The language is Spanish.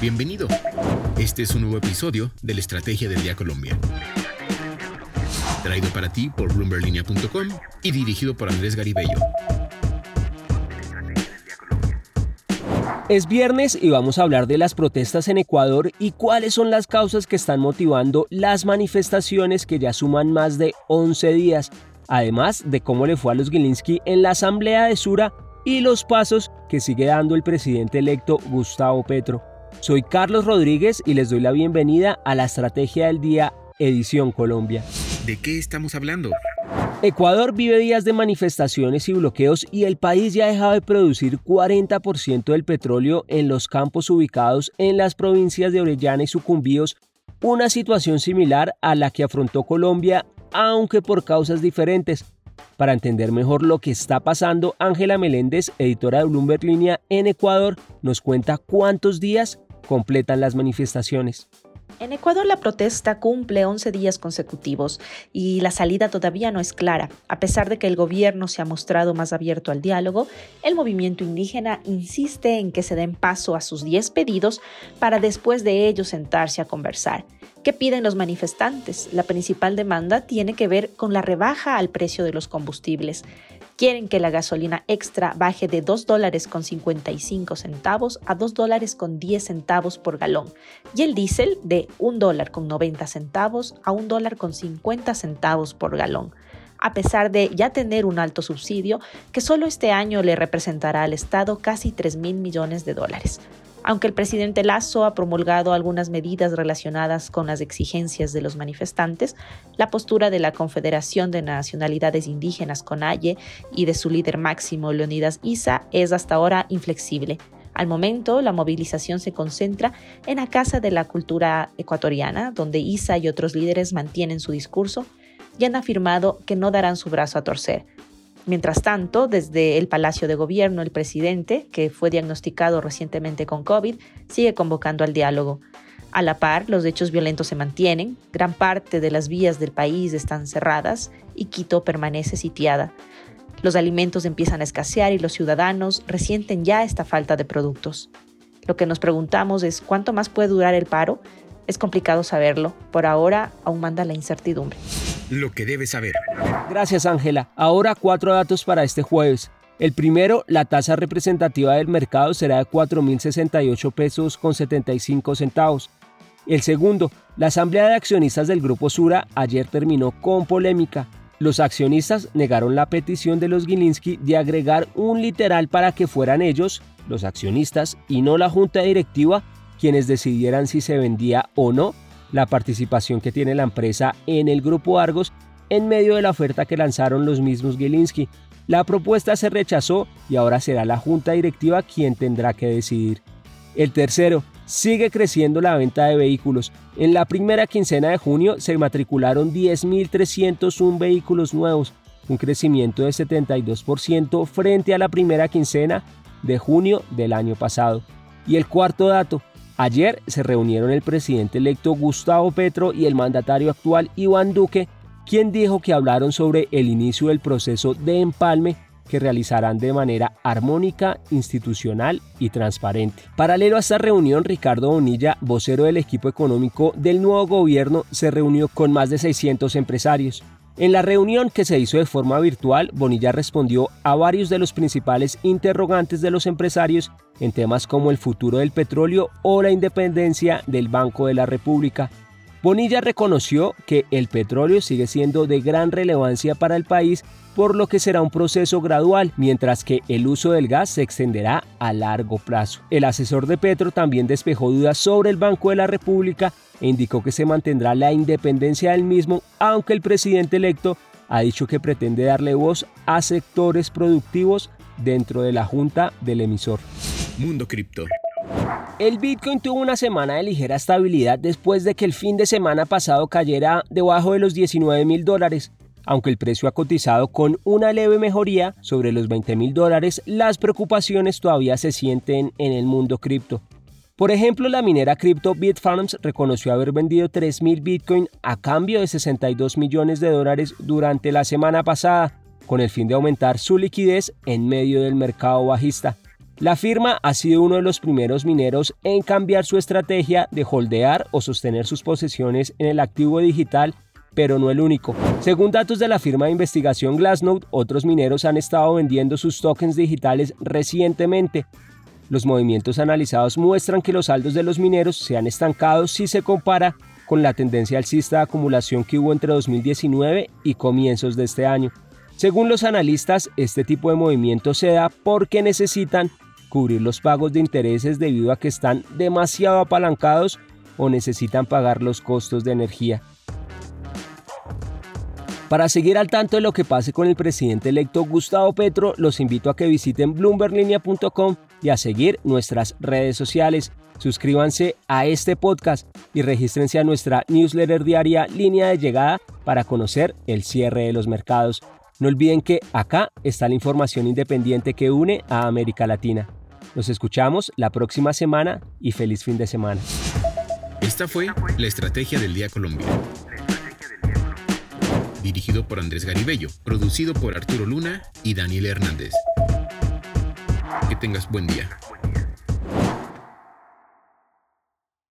Bienvenido. Este es un nuevo episodio de la Estrategia del Día Colombia. Traído para ti por bloomberlinia.com y dirigido por Andrés Garibello. Es viernes y vamos a hablar de las protestas en Ecuador y cuáles son las causas que están motivando las manifestaciones que ya suman más de 11 días, además de cómo le fue a los Gilinski en la asamblea de Sura y los pasos que sigue dando el presidente electo Gustavo Petro. Soy Carlos Rodríguez y les doy la bienvenida a la Estrategia del Día Edición Colombia. ¿De qué estamos hablando? Ecuador vive días de manifestaciones y bloqueos y el país ya ha dejado de producir 40% del petróleo en los campos ubicados en las provincias de Orellana y Sucumbíos, una situación similar a la que afrontó Colombia, aunque por causas diferentes. Para entender mejor lo que está pasando, Ángela Meléndez, editora de Bloomberg Línea en Ecuador, nos cuenta cuántos días completan las manifestaciones. En Ecuador la protesta cumple 11 días consecutivos y la salida todavía no es clara. A pesar de que el gobierno se ha mostrado más abierto al diálogo, el movimiento indígena insiste en que se den paso a sus 10 pedidos para después de ello sentarse a conversar. ¿Qué piden los manifestantes? La principal demanda tiene que ver con la rebaja al precio de los combustibles. Quieren que la gasolina extra baje de 2 dólares con 55 centavos a 2 dólares con 10 centavos por galón y el diésel de 1 dólar con 90 centavos a 1 dólar con 50 centavos por galón a pesar de ya tener un alto subsidio que solo este año le representará al Estado casi 3 mil millones de dólares. Aunque el presidente Lazo ha promulgado algunas medidas relacionadas con las exigencias de los manifestantes, la postura de la Confederación de Nacionalidades Indígenas CONAIE y de su líder máximo Leonidas Isa es hasta ahora inflexible. Al momento, la movilización se concentra en la Casa de la Cultura Ecuatoriana, donde Isa y otros líderes mantienen su discurso y han afirmado que no darán su brazo a torcer. Mientras tanto, desde el Palacio de Gobierno, el presidente, que fue diagnosticado recientemente con COVID, sigue convocando al diálogo. A la par, los hechos violentos se mantienen, gran parte de las vías del país están cerradas y Quito permanece sitiada. Los alimentos empiezan a escasear y los ciudadanos resienten ya esta falta de productos. Lo que nos preguntamos es cuánto más puede durar el paro. Es complicado saberlo. Por ahora aún manda la incertidumbre lo que debes saber. Gracias Ángela. Ahora cuatro datos para este jueves. El primero, la tasa representativa del mercado será de 4.068 pesos con 75 centavos. El segundo, la asamblea de accionistas del Grupo Sura ayer terminó con polémica. Los accionistas negaron la petición de los Gilinski de agregar un literal para que fueran ellos, los accionistas, y no la junta directiva, quienes decidieran si se vendía o no la participación que tiene la empresa en el grupo Argos en medio de la oferta que lanzaron los mismos Gilinski. La propuesta se rechazó y ahora será la junta directiva quien tendrá que decidir. El tercero, sigue creciendo la venta de vehículos. En la primera quincena de junio se matricularon 10.301 vehículos nuevos, un crecimiento de 72% frente a la primera quincena de junio del año pasado. Y el cuarto dato, Ayer se reunieron el presidente electo Gustavo Petro y el mandatario actual Iván Duque, quien dijo que hablaron sobre el inicio del proceso de empalme que realizarán de manera armónica, institucional y transparente. Paralelo a esta reunión, Ricardo Bonilla, vocero del equipo económico del nuevo gobierno, se reunió con más de 600 empresarios. En la reunión que se hizo de forma virtual, Bonilla respondió a varios de los principales interrogantes de los empresarios en temas como el futuro del petróleo o la independencia del Banco de la República. Bonilla reconoció que el petróleo sigue siendo de gran relevancia para el país, por lo que será un proceso gradual, mientras que el uso del gas se extenderá a largo plazo. El asesor de Petro también despejó dudas sobre el Banco de la República e indicó que se mantendrá la independencia del mismo, aunque el presidente electo ha dicho que pretende darle voz a sectores productivos dentro de la junta del emisor. Mundo Cripto. El Bitcoin tuvo una semana de ligera estabilidad después de que el fin de semana pasado cayera debajo de los 19 mil dólares. Aunque el precio ha cotizado con una leve mejoría sobre los 20 mil dólares, las preocupaciones todavía se sienten en el mundo cripto. Por ejemplo, la minera cripto Bitfarms reconoció haber vendido 3.000 Bitcoin a cambio de 62 millones de dólares durante la semana pasada, con el fin de aumentar su liquidez en medio del mercado bajista. La firma ha sido uno de los primeros mineros en cambiar su estrategia de holdear o sostener sus posesiones en el activo digital, pero no el único. Según datos de la firma de investigación Glassnode, otros mineros han estado vendiendo sus tokens digitales recientemente. Los movimientos analizados muestran que los saldos de los mineros se han estancado si se compara con la tendencia alcista de acumulación que hubo entre 2019 y comienzos de este año. Según los analistas, este tipo de movimiento se da porque necesitan cubrir los pagos de intereses debido a que están demasiado apalancados o necesitan pagar los costos de energía. Para seguir al tanto de lo que pase con el presidente electo Gustavo Petro, los invito a que visiten bloomberlinia.com y a seguir nuestras redes sociales. Suscríbanse a este podcast y regístrense a nuestra newsletter diaria Línea de Llegada para conocer el cierre de los mercados. No olviden que acá está la información independiente que une a América Latina. Nos escuchamos la próxima semana y feliz fin de semana. Esta fue la Estrategia del Día Colombia. Dirigido por Andrés Garibello, producido por Arturo Luna y Daniel Hernández. Que tengas buen día.